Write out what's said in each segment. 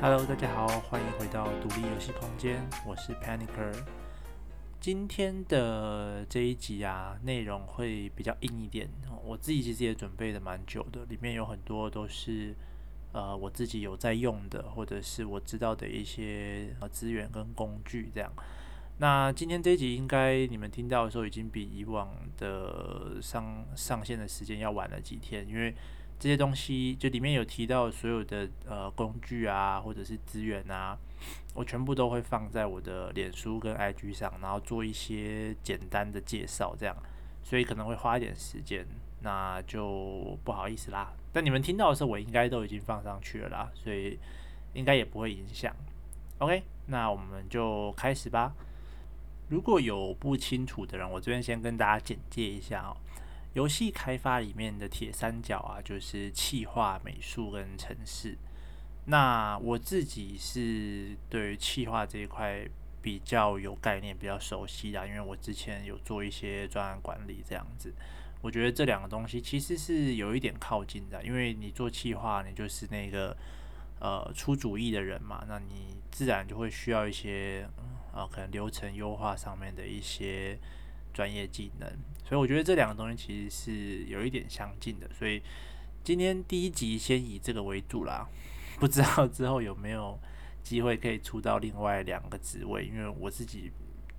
Hello，大家好，欢迎回到独立游戏空间，我是 Panicer。今天的这一集啊，内容会比较硬一点。我自己其实也准备的蛮久的，里面有很多都是呃我自己有在用的，或者是我知道的一些呃资源跟工具这样。那今天这一集应该你们听到的时候，已经比以往的上上线的时间要晚了几天，因为。这些东西就里面有提到所有的呃工具啊，或者是资源啊，我全部都会放在我的脸书跟 IG 上，然后做一些简单的介绍，这样，所以可能会花一点时间，那就不好意思啦。但你们听到的时候，我应该都已经放上去了啦，所以应该也不会影响。OK，那我们就开始吧。如果有不清楚的人，我这边先跟大家简介一下哦。游戏开发里面的铁三角啊，就是企划、美术跟程式。那我自己是对于企划这一块比较有概念、比较熟悉的，因为我之前有做一些专案管理这样子。我觉得这两个东西其实是有一点靠近的，因为你做企划，你就是那个呃出主意的人嘛，那你自然就会需要一些呃可能流程优化上面的一些专业技能。所以我觉得这两个东西其实是有一点相近的，所以今天第一集先以这个为主啦。不知道之后有没有机会可以出到另外两个职位，因为我自己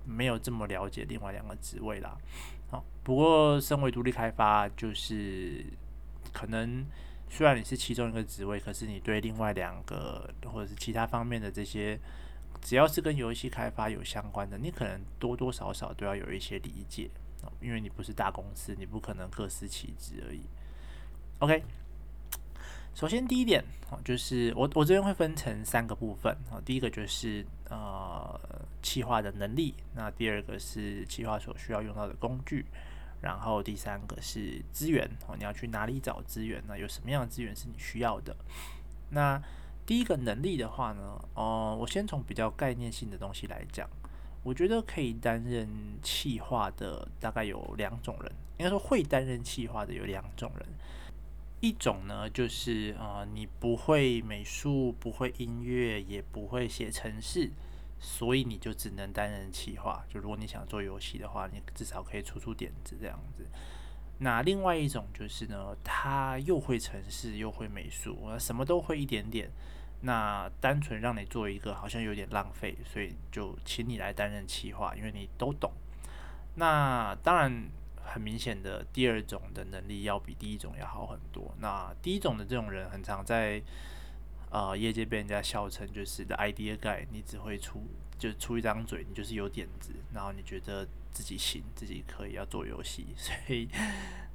没有这么了解另外两个职位啦。不过身为独立开发，就是可能虽然你是其中一个职位，可是你对另外两个或者是其他方面的这些，只要是跟游戏开发有相关的，你可能多多少少都要有一些理解。因为你不是大公司，你不可能各司其职而已。OK，首先第一点就是我我这边会分成三个部分啊，第一个就是呃企划的能力，那第二个是企划所需要用到的工具，然后第三个是资源哦，你要去哪里找资源呢？有什么样的资源是你需要的？那第一个能力的话呢，哦，我先从比较概念性的东西来讲。我觉得可以担任企划的大概有两种人，应该说会担任企划的有两种人。一种呢，就是呃，你不会美术，不会音乐，也不会写程式，所以你就只能担任企划。就如果你想做游戏的话，你至少可以出出点子这样子。那另外一种就是呢，他又会程式，又会美术，什么都会一点点。那单纯让你做一个好像有点浪费，所以就请你来担任企划，因为你都懂。那当然很明显的，第二种的能力要比第一种要好很多。那第一种的这种人，很常在呃业界被人家笑称就是 idea guy，你只会出就出一张嘴，你就是有点子，然后你觉得自己行，自己可以要做游戏，所以。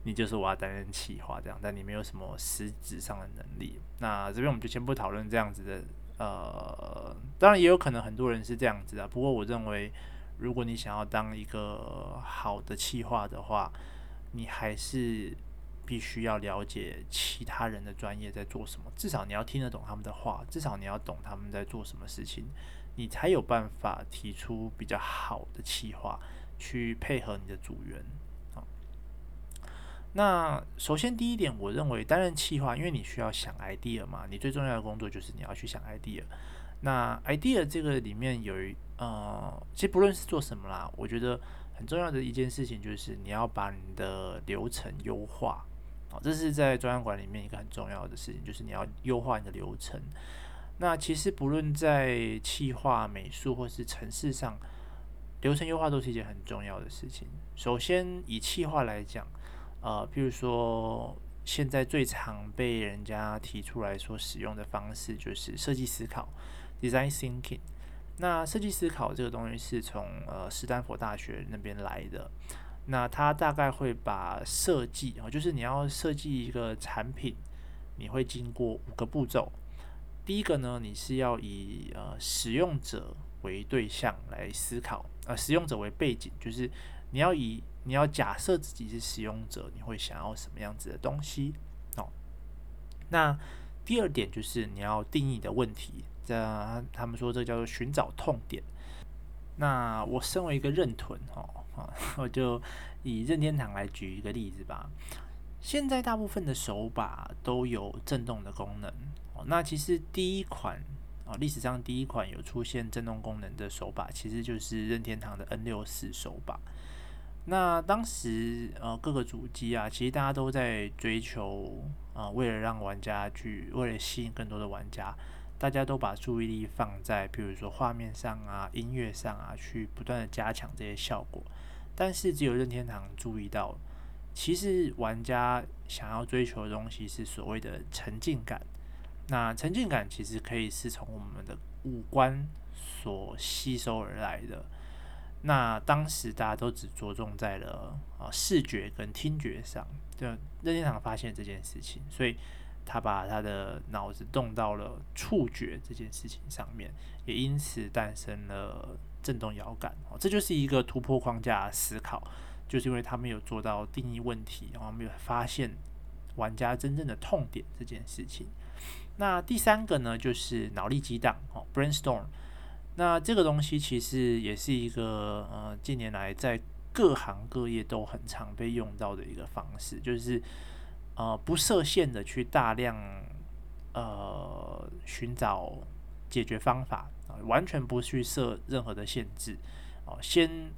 你就是我要担任企划这样，但你没有什么实质上的能力。那这边我们就先不讨论这样子的，呃，当然也有可能很多人是这样子的。不过我认为，如果你想要当一个好的企划的话，你还是必须要了解其他人的专业在做什么，至少你要听得懂他们的话，至少你要懂他们在做什么事情，你才有办法提出比较好的企划去配合你的组员。那首先第一点，我认为担任企划，因为你需要想 idea 嘛，你最重要的工作就是你要去想 idea。那 idea 这个里面有一呃，其实不论是做什么啦，我觉得很重要的一件事情就是你要把你的流程优化。好，这是在专案管里面一个很重要的事情，就是你要优化你的流程。那其实不论在企划、美术或是城市上，流程优化都是一件很重要的事情。首先以企划来讲。呃，譬如说，现在最常被人家提出来说使用的方式就是设计思考 （design thinking）。那设计思考这个东西是从呃斯坦福大学那边来的。那他大概会把设计啊，就是你要设计一个产品，你会经过五个步骤。第一个呢，你是要以呃使用者为对象来思考，呃使用者为背景，就是你要以你要假设自己是使用者，你会想要什么样子的东西？哦，那第二点就是你要定义的问题，这他们说这叫做寻找痛点。那我身为一个认屯哦，我就以任天堂来举一个例子吧。现在大部分的手把都有震动的功能哦。那其实第一款啊，历史上第一款有出现震动功能的手把，其实就是任天堂的 N 六四手把。那当时呃各个主机啊，其实大家都在追求啊，为了让玩家去，为了吸引更多的玩家，大家都把注意力放在比如说画面上啊、音乐上啊，去不断的加强这些效果。但是只有任天堂注意到。其实玩家想要追求的东西是所谓的沉浸感。那沉浸感其实可以是从我们的五官所吸收而来的。那当时大家都只着重在了啊视觉跟听觉上，就任天堂发现这件事情，所以他把他的脑子动到了触觉这件事情上面，也因此诞生了震动摇杆。哦，这就是一个突破框架思考。就是因为他没有做到定义问题，然后没有发现玩家真正的痛点这件事情。那第三个呢，就是脑力激荡哦，brainstorm。那这个东西其实也是一个呃近年来在各行各业都很常被用到的一个方式，就是呃不设限的去大量呃寻找解决方法啊，完全不去设任何的限制哦，先。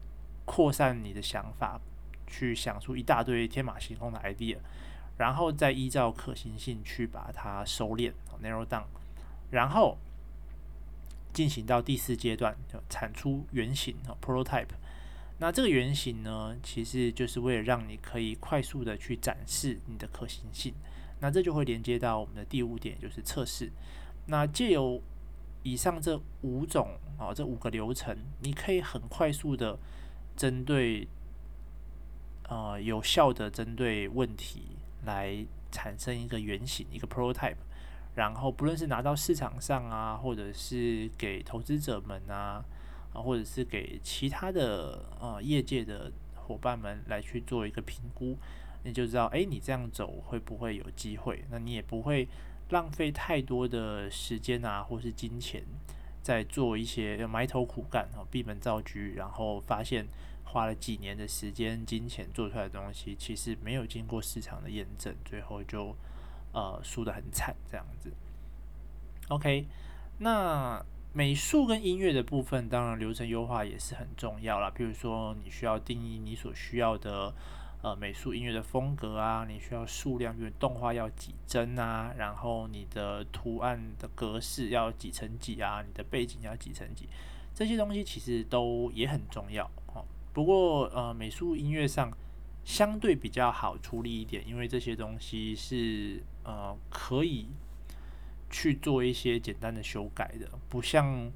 扩散你的想法，去想出一大堆天马行空的 idea，然后再依照可行性去把它收敛 （narrow down），然后进行到第四阶段，就产出原型 （prototype）。那这个原型呢，其实就是为了让你可以快速的去展示你的可行性。那这就会连接到我们的第五点，就是测试。那借由以上这五种啊，这五个流程，你可以很快速的。针对呃有效的针对问题来产生一个原型，一个 prototype，然后不论是拿到市场上啊，或者是给投资者们啊，啊或者是给其他的呃业界的伙伴们来去做一个评估，你就知道，哎，你这样走会不会有机会？那你也不会浪费太多的时间啊，或是金钱。在做一些埋头苦干哦，闭门造车，然后发现花了几年的时间、金钱做出来的东西，其实没有经过市场的验证，最后就呃输得很惨这样子。OK，那美术跟音乐的部分，当然流程优化也是很重要啦。比如说，你需要定义你所需要的。呃，美术音乐的风格啊，你需要数量，比如动画要几帧啊，然后你的图案的格式要几乘几啊，你的背景要几乘几，这些东西其实都也很重要哦。不过呃，美术音乐上相对比较好处理一点，因为这些东西是呃可以去做一些简单的修改的，不像。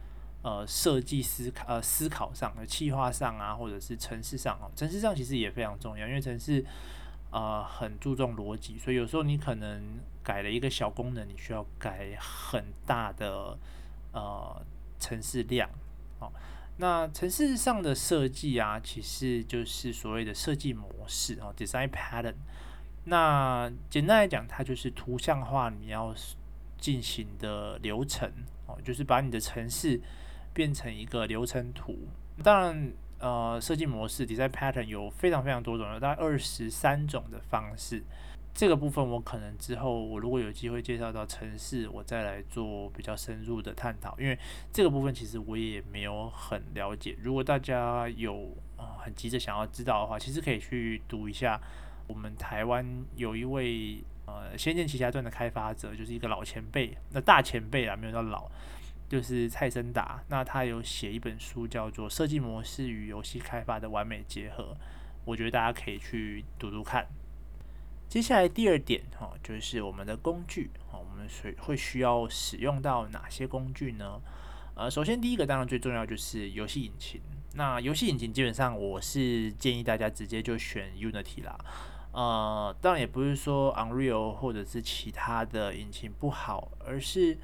呃，设计思考呃思考上的企划上啊，或者是城市上哦，城市上其实也非常重要，因为城市呃很注重逻辑，所以有时候你可能改了一个小功能，你需要改很大的呃城市量哦。那城市上的设计啊，其实就是所谓的设计模式哦，design pattern。那简单来讲，它就是图像化你要进行的流程哦，就是把你的程式。变成一个流程图，当然，呃，设计模式 design pattern 有非常非常多种，有大概二十三种的方式。这个部分我可能之后我如果有机会介绍到程式，我再来做比较深入的探讨。因为这个部分其实我也没有很了解。如果大家有呃很急着想要知道的话，其实可以去读一下我们台湾有一位呃《仙剑奇侠传》的开发者，就是一个老前辈，那大前辈啊，没有到老。就是蔡森达，那他有写一本书，叫做《设计模式与游戏开发的完美结合》，我觉得大家可以去读读看。接下来第二点哈，就是我们的工具哈，我们会会需要使用到哪些工具呢？呃，首先第一个当然最重要就是游戏引擎。那游戏引擎基本上我是建议大家直接就选 Unity 啦。呃，当然也不是说 Unreal 或者是其他的引擎不好，而是。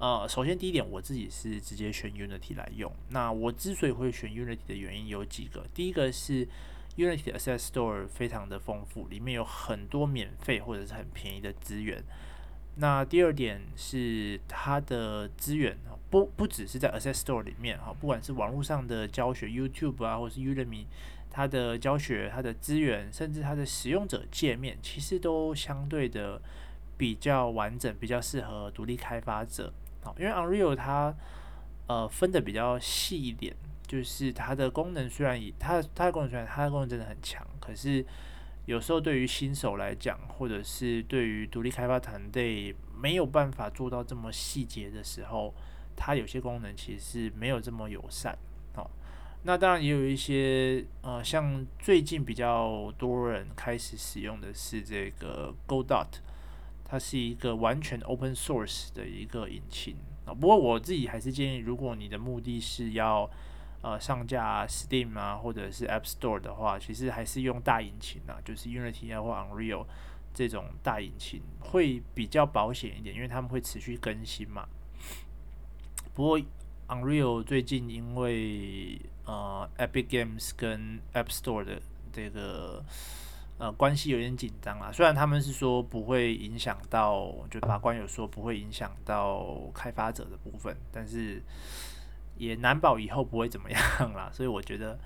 呃，首先第一点，我自己是直接选 Unity 来用。那我之所以会选 Unity 的原因有几个，第一个是 Unity 的 Asset Store 非常的丰富，里面有很多免费或者是很便宜的资源。那第二点是它的资源不不只是在 Access Store 里面哈，不管是网络上的教学 YouTube 啊，或是 Udemy，它的教学、它的资源，甚至它的使用者界面，其实都相对的比较完整，比较适合独立开发者。好，因为 Unreal 它呃分的比较细一点，就是它的功能虽然以它它的功能虽然它的功能真的很强，可是。有时候对于新手来讲，或者是对于独立开发团队没有办法做到这么细节的时候，它有些功能其实是没有这么友善。那当然也有一些呃，像最近比较多人开始使用的是这个 Godot，它是一个完全 open source 的一个引擎啊。不过我自己还是建议，如果你的目的是要呃，上架 Steam 啊，或者是 App Store 的话，其实还是用大引擎啊，就是 Unity 或 Unreal 这种大引擎会比较保险一点，因为他们会持续更新嘛。不过 Unreal 最近因为呃 Epic Games 跟 App Store 的这个呃关系有点紧张啊，虽然他们是说不会影响到，就法官有说不会影响到开发者的部分，但是。也难保以后不会怎么样啦，所以我觉得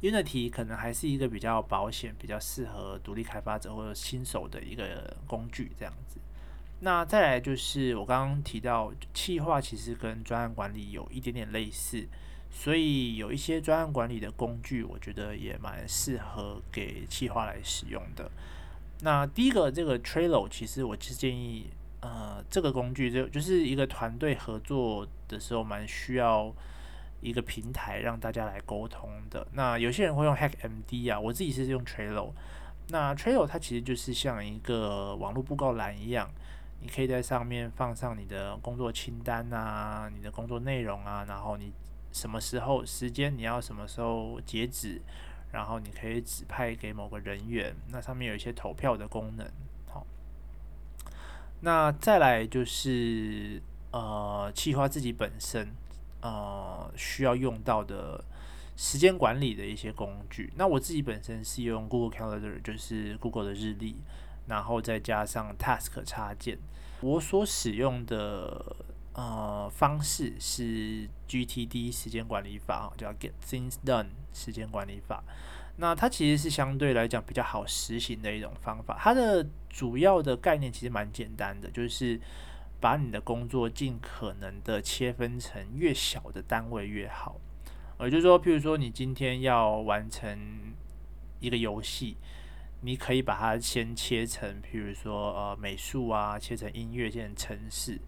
Unity 可能还是一个比较保险、比较适合独立开发者或者新手的一个工具这样子。那再来就是我刚刚提到，企划其实跟专案管理有一点点类似，所以有一些专案管理的工具，我觉得也蛮适合给企划来使用的。那第一个这个 Trello，其实我是建议。呃，这个工具就就是一个团队合作的时候，蛮需要一个平台让大家来沟通的。那有些人会用 HackMD 啊，我自己是用 Trello。那 Trello 它其实就是像一个网络布告栏一样，你可以在上面放上你的工作清单啊，你的工作内容啊，然后你什么时候时间你要什么时候截止，然后你可以指派给某个人员。那上面有一些投票的功能。好那再来就是呃，企划自己本身呃需要用到的时间管理的一些工具。那我自己本身是用 Google Calendar，就是 Google 的日历，然后再加上 Task 插件。我所使用的呃方式是 GTD 时间管理法，叫 Get Things Done 时间管理法。那它其实是相对来讲比较好实行的一种方法。它的主要的概念其实蛮简单的，就是把你的工作尽可能的切分成越小的单位越好。也就是说，譬如说你今天要完成一个游戏，你可以把它先切成，譬如说呃美术啊，切成音乐，切成程式，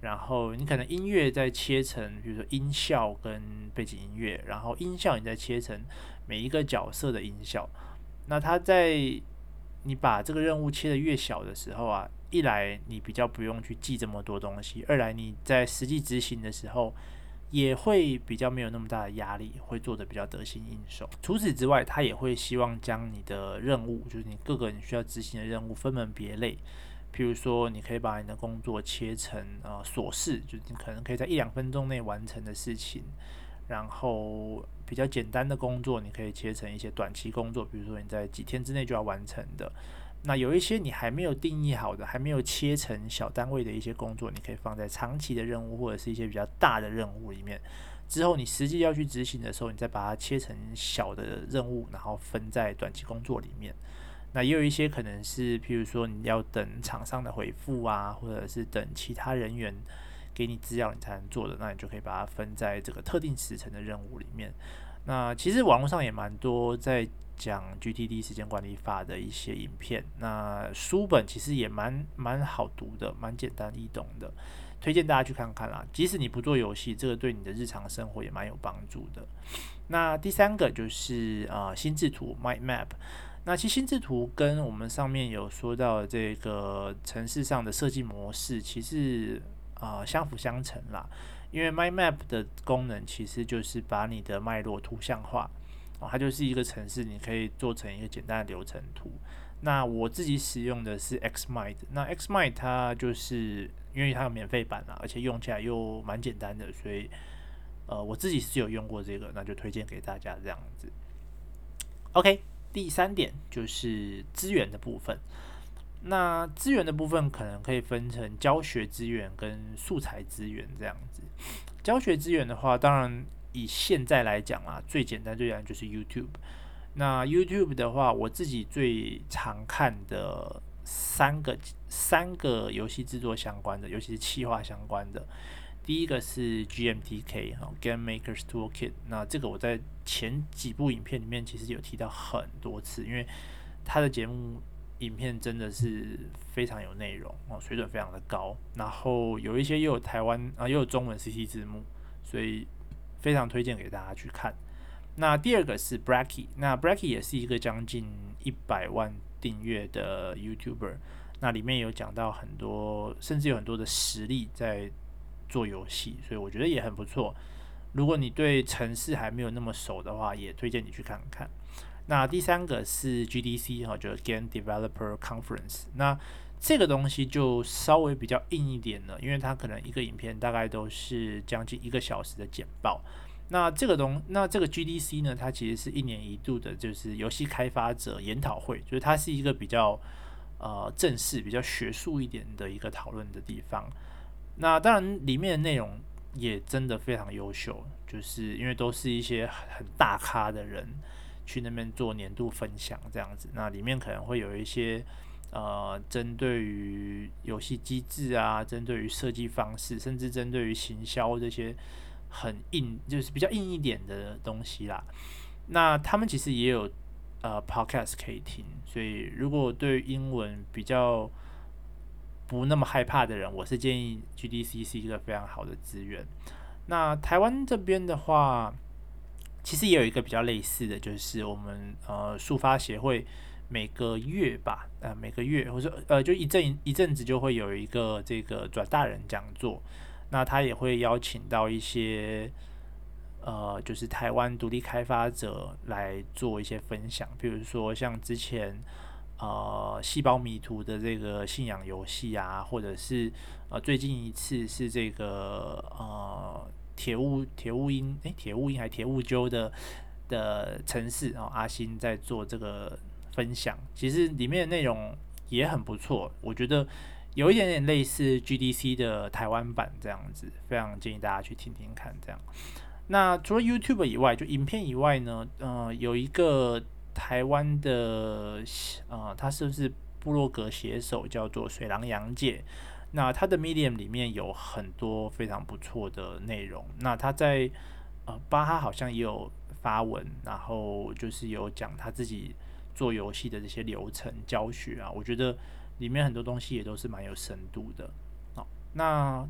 然后你可能音乐再切成，比如说音效跟背景音乐，然后音效你再切成。每一个角色的音效，那它在你把这个任务切得越小的时候啊，一来你比较不用去记这么多东西，二来你在实际执行的时候也会比较没有那么大的压力，会做得比较得心应手。除此之外，它也会希望将你的任务，就是你各个你需要执行的任务分门别类。譬如说，你可以把你的工作切成呃琐事，就是你可能可以在一两分钟内完成的事情。然后比较简单的工作，你可以切成一些短期工作，比如说你在几天之内就要完成的。那有一些你还没有定义好的，还没有切成小单位的一些工作，你可以放在长期的任务或者是一些比较大的任务里面。之后你实际要去执行的时候，你再把它切成小的任务，然后分在短期工作里面。那也有一些可能是，譬如说你要等厂商的回复啊，或者是等其他人员。给你资料你才能做的，那你就可以把它分在这个特定时程的任务里面。那其实网络上也蛮多在讲 GTD 时间管理法的一些影片，那书本其实也蛮蛮好读的，蛮简单易懂的，推荐大家去看看啦。即使你不做游戏，这个对你的日常生活也蛮有帮助的。那第三个就是啊、呃，心智图 Mind Map。那其实心智图跟我们上面有说到这个城市上的设计模式，其实。啊、相辅相成啦，因为 Mind Map 的功能其实就是把你的脉络图像化，哦，它就是一个城市，你可以做成一个简单的流程图。那我自己使用的是 Xmind，那 Xmind 它就是因为它有免费版啦，而且用起来又蛮简单的，所以呃，我自己是有用过这个，那就推荐给大家这样子。OK，第三点就是资源的部分。那资源的部分可能可以分成教学资源跟素材资源这样子。教学资源的话，当然以现在来讲啊，最简单最简单就是 YouTube。那 YouTube 的话，我自己最常看的三个三个游戏制作相关的，尤其是企划相关的。第一个是 GMTK 哈，Game Makers Toolkit。那这个我在前几部影片里面其实有提到很多次，因为他的节目。影片真的是非常有内容哦，水准非常的高。然后有一些又有台湾啊，又有中文 CC 字幕，所以非常推荐给大家去看。那第二个是 Bracky，那 Bracky 也是一个将近一百万订阅的 YouTuber。那里面有讲到很多，甚至有很多的实力在做游戏，所以我觉得也很不错。如果你对城市还没有那么熟的话，也推荐你去看看。那第三个是 GDC 哈，就是 Game Developer Conference。那这个东西就稍微比较硬一点了，因为它可能一个影片大概都是将近一个小时的简报。那这个东，那这个 GDC 呢，它其实是一年一度的，就是游戏开发者研讨会，就是它是一个比较呃正式、比较学术一点的一个讨论的地方。那当然里面的内容也真的非常优秀，就是因为都是一些很大咖的人。去那边做年度分享这样子，那里面可能会有一些呃，针对于游戏机制啊，针对于设计方式，甚至针对于行销这些很硬，就是比较硬一点的东西啦。那他们其实也有呃 podcast 可以听，所以如果对英文比较不那么害怕的人，我是建议 GDC 是一个非常好的资源。那台湾这边的话。其实也有一个比较类似的就是我们呃速发协会每个月吧，呃每个月或者呃就一阵一阵子就会有一个这个转大人讲座，那他也会邀请到一些呃就是台湾独立开发者来做一些分享，比如说像之前呃细胞迷途的这个信仰游戏啊，或者是呃最近一次是这个呃。铁物铁物音诶，铁物音还铁物鸠的的程式哦，阿星在做这个分享，其实里面的内容也很不错，我觉得有一点点类似 GDC 的台湾版这样子，非常建议大家去听听看。这样，那除了 YouTube 以外，就影片以外呢，呃，有一个台湾的呃，他是不是部落格写手叫做水狼杨介？那他的 Medium 里面有很多非常不错的内容。那他在呃巴哈好像也有发文，然后就是有讲他自己做游戏的这些流程教学啊。我觉得里面很多东西也都是蛮有深度的。好，那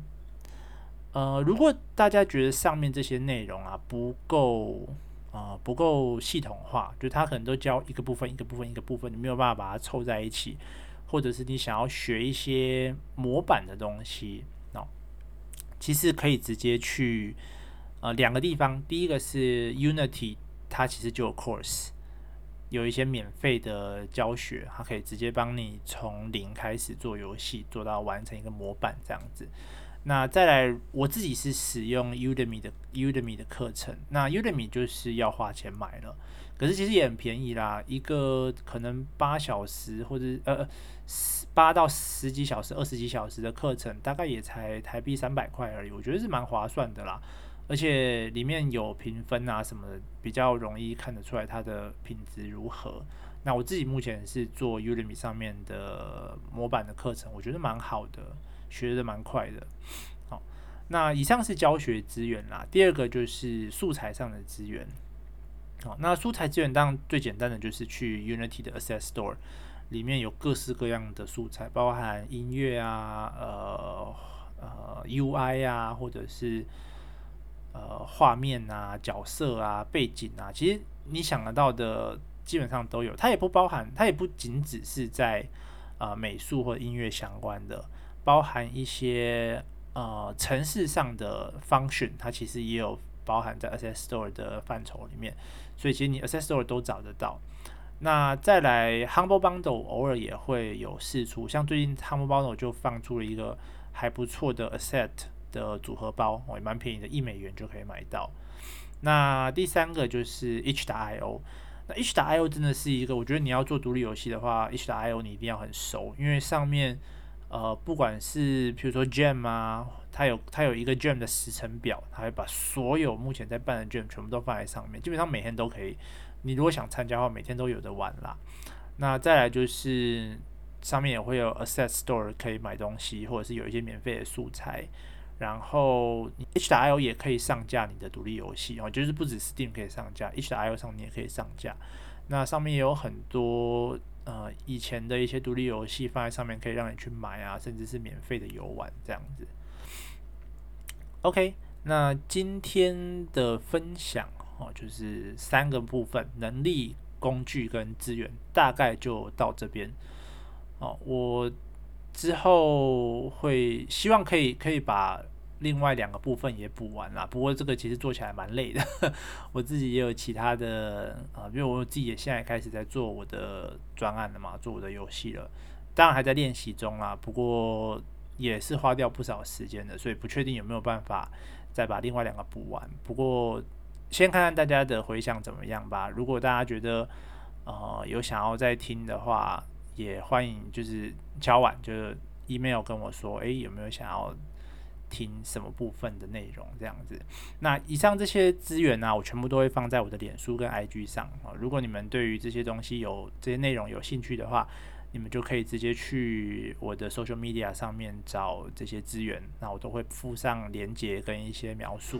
呃，如果大家觉得上面这些内容啊不够、呃、不够系统化，就他可能都教一个部分一个部分一个部分，你没有办法把它凑在一起。或者是你想要学一些模板的东西，哦，其实可以直接去呃两个地方。第一个是 Unity，它其实就有 course，有一些免费的教学，它可以直接帮你从零开始做游戏，做到完成一个模板这样子。那再来，我自己是使用 Udemy 的 Udemy 的课程，那 Udemy 就是要花钱买了。可是其实也很便宜啦，一个可能八小时或者呃八到十几小时、二十几小时的课程，大概也才台币三百块而已，我觉得是蛮划算的啦。而且里面有评分啊什么的，比较容易看得出来它的品质如何。那我自己目前是做 Udemy 上面的模板的课程，我觉得蛮好的，学的蛮快的。好，那以上是教学资源啦，第二个就是素材上的资源。好，那素材资源当然最简单的就是去 Unity 的 Asset Store，里面有各式各样的素材，包含音乐啊、呃呃 UI 啊，或者是呃画面啊、角色啊、背景啊，其实你想得到的基本上都有。它也不包含，它也不仅只是在呃美术或音乐相关的，包含一些呃程式上的 function，它其实也有包含在 Asset Store 的范畴里面。所以其实你 Asset Store 都找得到。那再来 Humble Bundle 偶尔也会有试出，像最近 Humble Bundle 就放出了一个还不错的 Asset 的组合包，哦，也蛮便宜的，一美元就可以买到。那第三个就是 H.io，那 H.io 真的是一个，我觉得你要做独立游戏的话，H.io 你一定要很熟，因为上面呃不管是比如说 Jam 啊，它有它有一个 Jam 的时程表，它会把所有目前在办的 Jam 全部都放在上面，基本上每天都可以。你如果想参加的话，每天都有的玩啦。那再来就是上面也会有 Asset Store 可以买东西，或者是有一些免费的素材。然后 itch.io 也可以上架你的独立游戏哦，就是不止 Steam 可以上架，H I O 上你也可以上架。那上面也有很多呃以前的一些独立游戏放在上面，可以让你去买啊，甚至是免费的游玩这样子。OK，那今天的分享。哦，就是三个部分：能力、工具跟资源，大概就到这边。哦，我之后会希望可以可以把另外两个部分也补完了。不过这个其实做起来蛮累的，我自己也有其他的啊，因为我自己也现在开始在做我的专案了嘛，做我的游戏了，当然还在练习中啦。不过也是花掉不少时间的，所以不确定有没有办法再把另外两个补完。不过。先看看大家的回响怎么样吧。如果大家觉得呃有想要再听的话，也欢迎就是敲碗，就是 email 跟我说，诶，有没有想要听什么部分的内容这样子。那以上这些资源呢，我全部都会放在我的脸书跟 IG 上啊。如果你们对于这些东西有这些内容有兴趣的话，你们就可以直接去我的 social media 上面找这些资源，那我都会附上连结跟一些描述。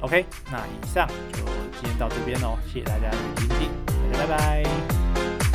OK，那以上就今天到这边喽，谢谢大家的聆听，大家拜拜。